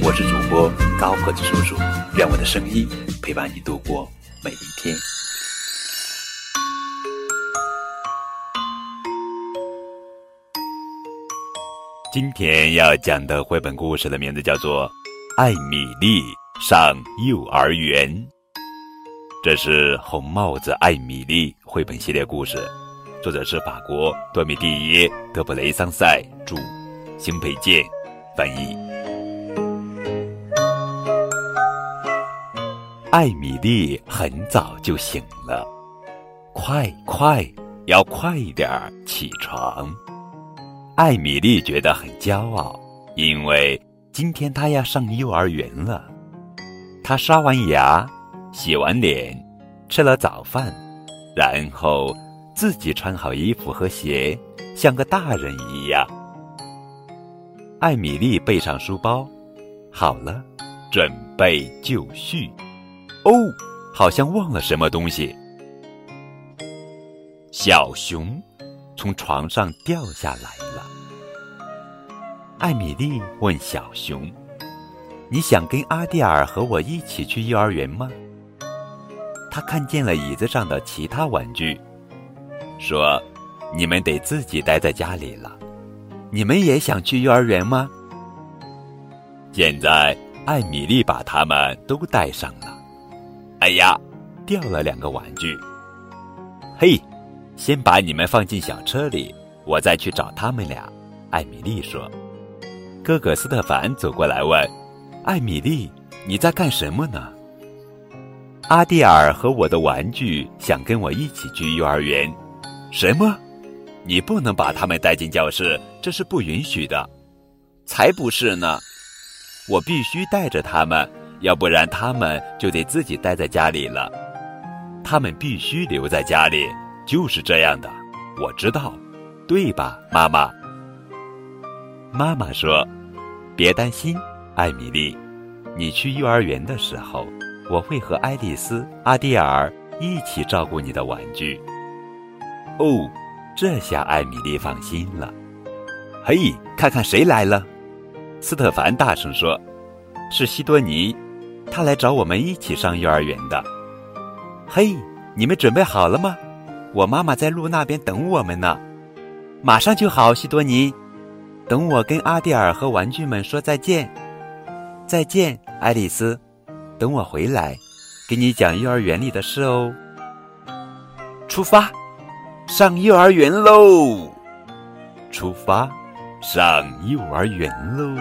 我是主播高个子叔叔，愿我的声音陪伴你度过每一天。今天要讲的绘本故事的名字叫做《艾米丽上幼儿园》，这是《红帽子艾米丽》绘本系列故事，作者是法国多米蒂耶·德布雷桑塞著，邢培建翻译。艾米丽很早就醒了，快快，要快一点起床。艾米丽觉得很骄傲，因为今天她要上幼儿园了。她刷完牙，洗完脸，吃了早饭，然后自己穿好衣服和鞋，像个大人一样。艾米丽背上书包，好了，准备就绪。哦，好像忘了什么东西。小熊从床上掉下来了。艾米丽问小熊：“你想跟阿蒂尔和我一起去幼儿园吗？”他看见了椅子上的其他玩具，说：“你们得自己待在家里了。你们也想去幼儿园吗？”现在，艾米丽把他们都带上了。哎呀，掉了两个玩具。嘿，先把你们放进小车里，我再去找他们俩。艾米丽说。哥哥斯特凡走过来问：“艾米丽，你在干什么呢？”阿蒂尔和我的玩具想跟我一起去幼儿园。什么？你不能把他们带进教室，这是不允许的。才不是呢！我必须带着他们，要不然他们就得自己待在家里了。他们必须留在家里，就是这样的。我知道，对吧，妈妈？妈妈说。别担心，艾米丽，你去幼儿园的时候，我会和爱丽丝、阿蒂尔一起照顾你的玩具。哦，这下艾米丽放心了。嘿，看看谁来了！斯特凡大声说：“是西多尼，他来找我们一起上幼儿园的。”嘿，你们准备好了吗？我妈妈在路那边等我们呢，马上就好，西多尼。等我跟阿蒂尔和玩具们说再见，再见，爱丽丝。等我回来，给你讲幼儿园里的事哦。出发，上幼儿园喽！出发，上幼儿园喽！